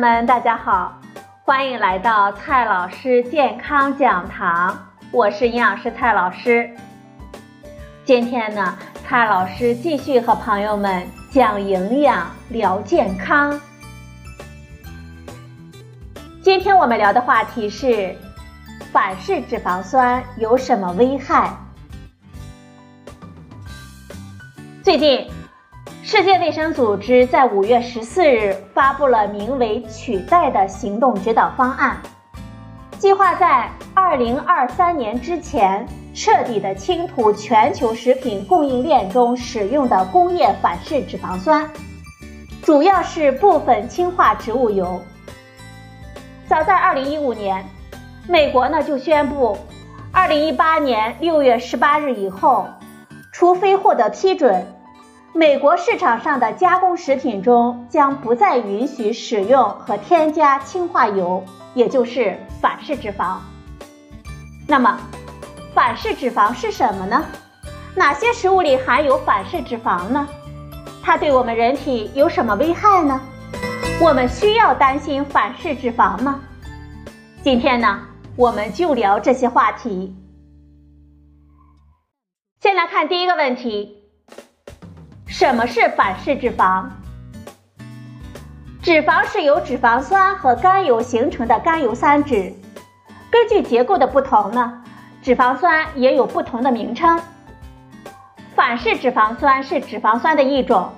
们，大家好，欢迎来到蔡老师健康讲堂，我是营养师蔡老师。今天呢，蔡老师继续和朋友们讲营养、聊健康。今天我们聊的话题是反式脂肪酸有什么危害？最近。世界卫生组织在五月十四日发布了名为“取代”的行动指导方案，计划在二零二三年之前彻底的清除全球食品供应链中使用的工业反式脂肪酸，主要是部分氢化植物油。早在二零一五年，美国呢就宣布，二零一八年六月十八日以后，除非获得批准。美国市场上的加工食品中将不再允许使用和添加氢化油，也就是反式脂肪。那么，反式脂肪是什么呢？哪些食物里含有反式脂肪呢？它对我们人体有什么危害呢？我们需要担心反式脂肪吗？今天呢，我们就聊这些话题。先来看第一个问题。什么是反式脂肪？脂肪是由脂肪酸和甘油形成的甘油三酯。根据结构的不同呢，脂肪酸也有不同的名称。反式脂肪酸是脂肪酸的一种，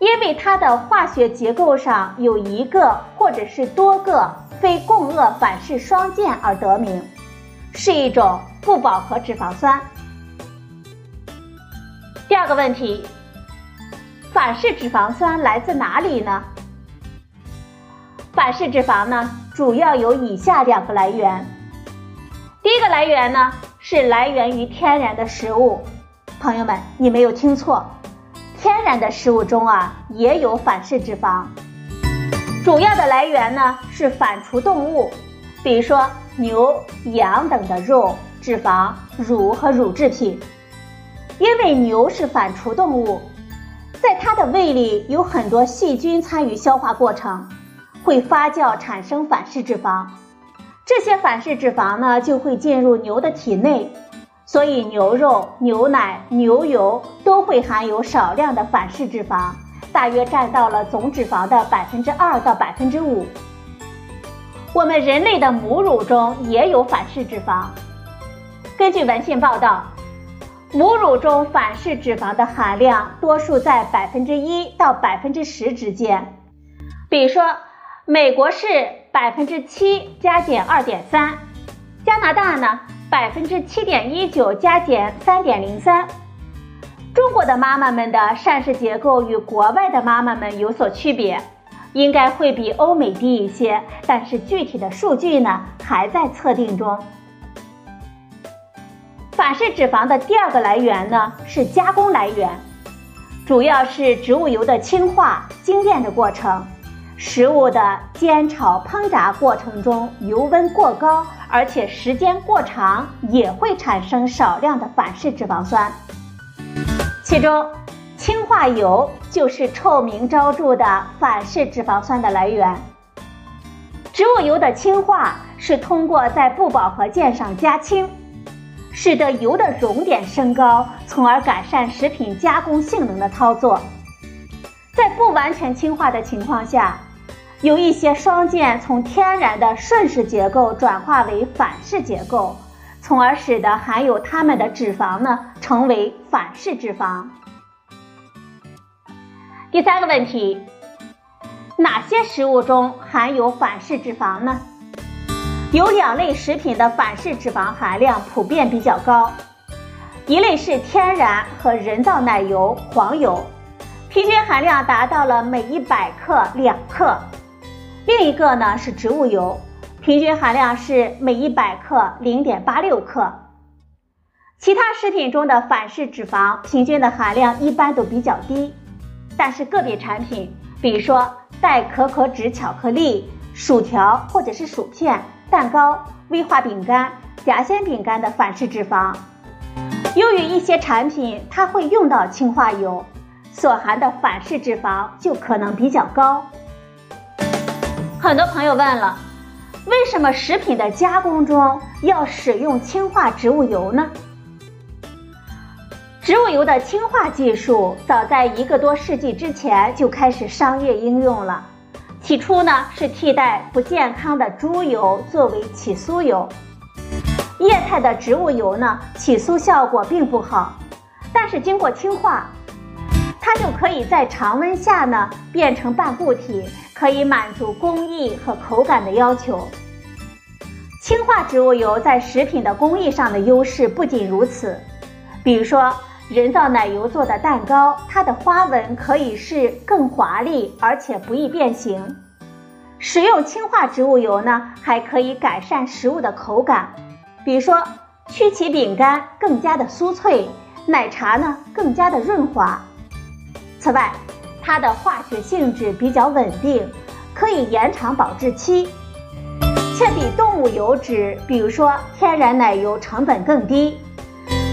因为它的化学结构上有一个或者是多个非共轭反式双键而得名，是一种不饱和脂肪酸。第二个问题。反式脂肪酸来自哪里呢？反式脂肪呢，主要有以下两个来源。第一个来源呢，是来源于天然的食物。朋友们，你没有听错，天然的食物中啊，也有反式脂肪。主要的来源呢，是反刍动物，比如说牛、羊等的肉、脂肪、乳和乳制品。因为牛是反刍动物。在它的胃里有很多细菌参与消化过程，会发酵产生反式脂肪。这些反式脂肪呢就会进入牛的体内，所以牛肉、牛奶、牛油都会含有少量的反式脂肪，大约占到了总脂肪的百分之二到百分之五。我们人类的母乳中也有反式脂肪。根据文献报道。母乳中反式脂肪的含量多数在百分之一到百分之十之间，比如说，美国是百分之七加减二点三，加拿大呢百分之七点一九加减三点零三。中国的妈妈们的膳食结构与国外的妈妈们有所区别，应该会比欧美低一些，但是具体的数据呢还在测定中。反式脂肪的第二个来源呢是加工来源，主要是植物油的氢化精炼的过程，食物的煎炒烹炸过程中油温过高，而且时间过长也会产生少量的反式脂肪酸。其中，氢化油就是臭名昭著的反式脂肪酸的来源。植物油的氢化是通过在不饱和键上加氢。使得油的熔点升高，从而改善食品加工性能的操作。在不完全氢化的情况下，有一些双键从天然的顺式结构转化为反式结构，从而使得含有它们的脂肪呢成为反式脂肪。第三个问题，哪些食物中含有反式脂肪呢？有两类食品的反式脂肪含量普遍比较高，一类是天然和人造奶油、黄油，平均含量达到了每一百克两克；另一个呢是植物油，平均含量是每一百克零点八六克。其他食品中的反式脂肪平均的含量一般都比较低，但是个别产品，比如说带可可脂巧克力、薯条或者是薯片。蛋糕、威化饼干、夹心饼干的反式脂肪，由于一些产品它会用到氢化油，所含的反式脂肪就可能比较高。很多朋友问了，为什么食品的加工中要使用氢化植物油呢？植物油的氢化技术早在一个多世纪之前就开始商业应用了。起初呢，是替代不健康的猪油作为起酥油。液态的植物油呢，起酥效果并不好，但是经过氢化，它就可以在常温下呢变成半固体，可以满足工艺和口感的要求。氢化植物油在食品的工艺上的优势不仅如此，比如说。人造奶油做的蛋糕，它的花纹可以是更华丽，而且不易变形。使用氢化植物油呢，还可以改善食物的口感，比如说曲奇饼干更加的酥脆，奶茶呢更加的润滑。此外，它的化学性质比较稳定，可以延长保质期，却比动物油脂，比如说天然奶油成本更低。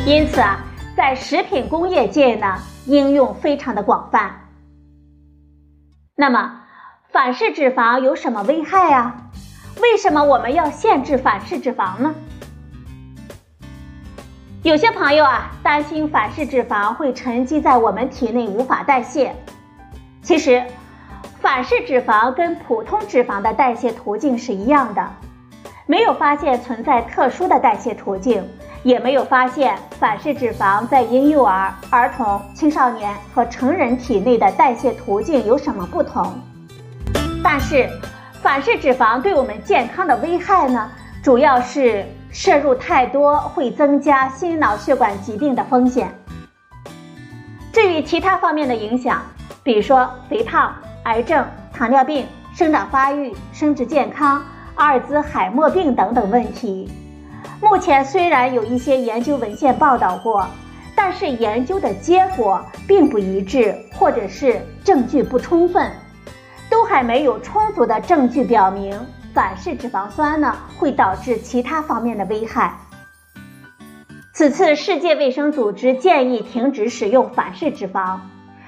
因此啊。在食品工业界呢，应用非常的广泛。那么，反式脂肪有什么危害啊？为什么我们要限制反式脂肪呢？有些朋友啊，担心反式脂肪会沉积在我们体内无法代谢。其实，反式脂肪跟普通脂肪的代谢途径是一样的，没有发现存在特殊的代谢途径。也没有发现反式脂肪在婴幼儿、儿童、青少年和成人体内的代谢途径有什么不同。但是，反式脂肪对我们健康的危害呢，主要是摄入太多会增加心脑血管疾病的风险。至于其他方面的影响，比如说肥胖、癌症、糖尿病、生长发育、生殖健康、阿尔兹海默病等等问题。目前虽然有一些研究文献报道过，但是研究的结果并不一致，或者是证据不充分，都还没有充足的证据表明反式脂肪酸呢会导致其他方面的危害。此次世界卫生组织建议停止使用反式脂肪，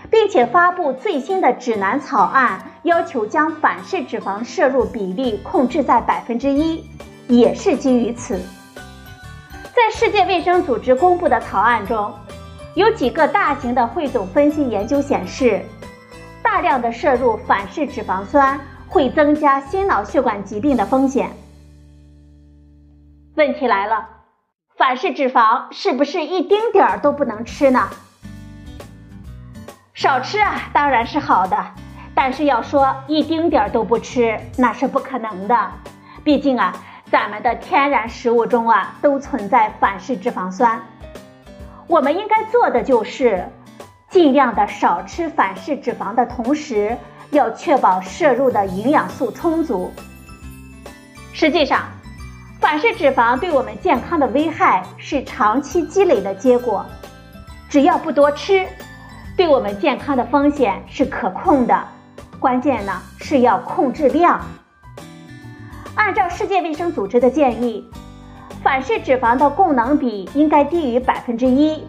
并且发布最新的指南草案，要求将反式脂肪摄入比例控制在百分之一，也是基于此。在世界卫生组织公布的草案中，有几个大型的汇总分析研究显示，大量的摄入反式脂肪酸会增加心脑血管疾病的风险。问题来了，反式脂肪是不是一丁点儿都不能吃呢？少吃啊，当然是好的，但是要说一丁点儿都不吃，那是不可能的，毕竟啊。咱们的天然食物中啊，都存在反式脂肪酸。我们应该做的就是，尽量的少吃反式脂肪的同时，要确保摄入的营养素充足。实际上，反式脂肪对我们健康的危害是长期积累的结果。只要不多吃，对我们健康的风险是可控的。关键呢是要控制量。按照世界卫生组织的建议，反式脂肪的供能比应该低于百分之一。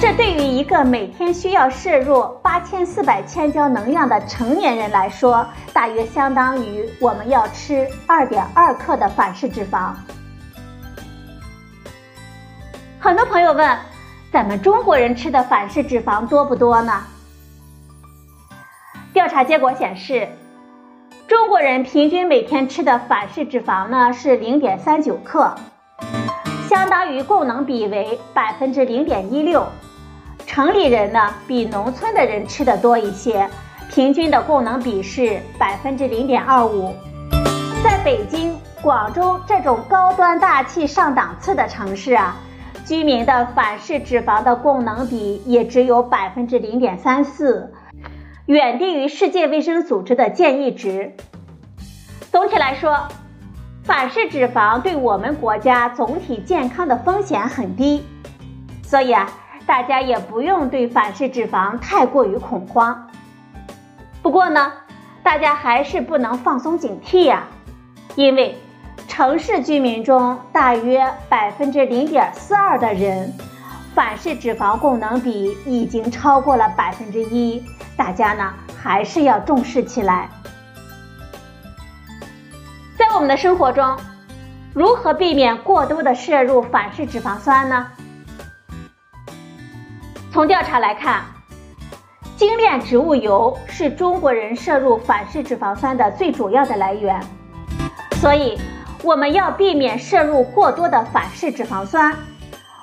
这对于一个每天需要摄入八千四百千焦能量的成年人来说，大约相当于我们要吃二点二克的反式脂肪。很多朋友问，咱们中国人吃的反式脂肪多不多呢？调查结果显示。中国人平均每天吃的反式脂肪呢是零点三九克，相当于供能比为百分之零点一六。城里人呢比农村的人吃的多一些，平均的供能比是百分之零点二五。在北京、广州这种高端大气上档次的城市啊，居民的反式脂肪的供能比也只有百分之零点三四。远低于世界卫生组织的建议值。总体来说，反式脂肪对我们国家总体健康的风险很低，所以啊，大家也不用对反式脂肪太过于恐慌。不过呢，大家还是不能放松警惕呀，因为城市居民中大约百分之零点四二的人，反式脂肪供能比已经超过了百分之一。大家呢还是要重视起来。在我们的生活中，如何避免过多的摄入反式脂肪酸呢？从调查来看，精炼植物油是中国人摄入反式脂肪酸的最主要的来源，所以我们要避免摄入过多的反式脂肪酸。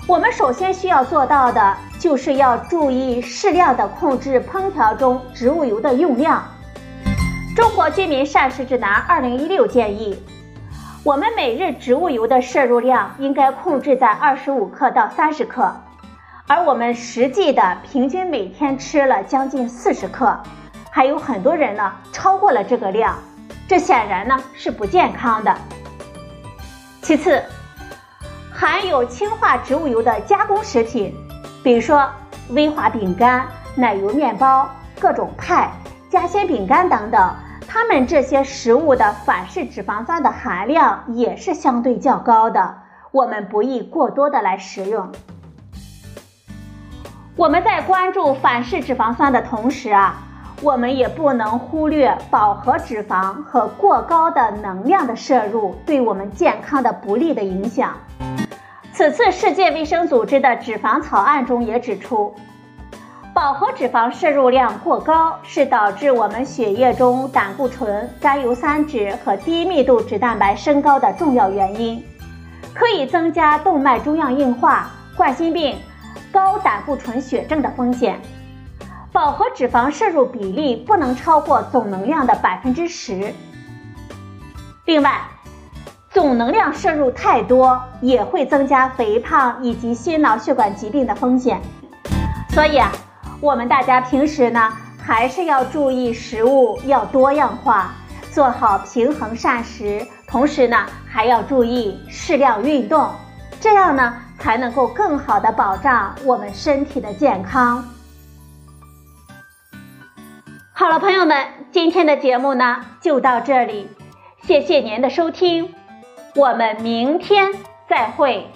我们首先需要做到的就是要注意适量的控制烹调中植物油的用量。中国居民膳食指南二零一六建议，我们每日植物油的摄入量应该控制在二十五克到三十克，而我们实际的平均每天吃了将近四十克，还有很多人呢超过了这个量，这显然呢是不健康的。其次，含有氢化植物油的加工食品，比如说威化饼干、奶油面包、各种派。夹心饼干等等，它们这些食物的反式脂肪酸的含量也是相对较高的，我们不宜过多的来食用。我们在关注反式脂肪酸的同时啊，我们也不能忽略饱和脂肪和过高的能量的摄入对我们健康的不利的影响。此次世界卫生组织的脂肪草案中也指出。饱和脂肪摄入量过高是导致我们血液中胆固醇、甘油三酯和低密度脂蛋白升高的重要原因，可以增加动脉粥样硬化、冠心病、高胆固醇血症的风险。饱和脂肪摄入比例不能超过总能量的百分之十。另外，总能量摄入太多也会增加肥胖以及心脑血管疾病的风险。所以啊。我们大家平时呢，还是要注意食物要多样化，做好平衡膳食，同时呢，还要注意适量运动，这样呢，才能够更好的保障我们身体的健康。好了，朋友们，今天的节目呢就到这里，谢谢您的收听，我们明天再会。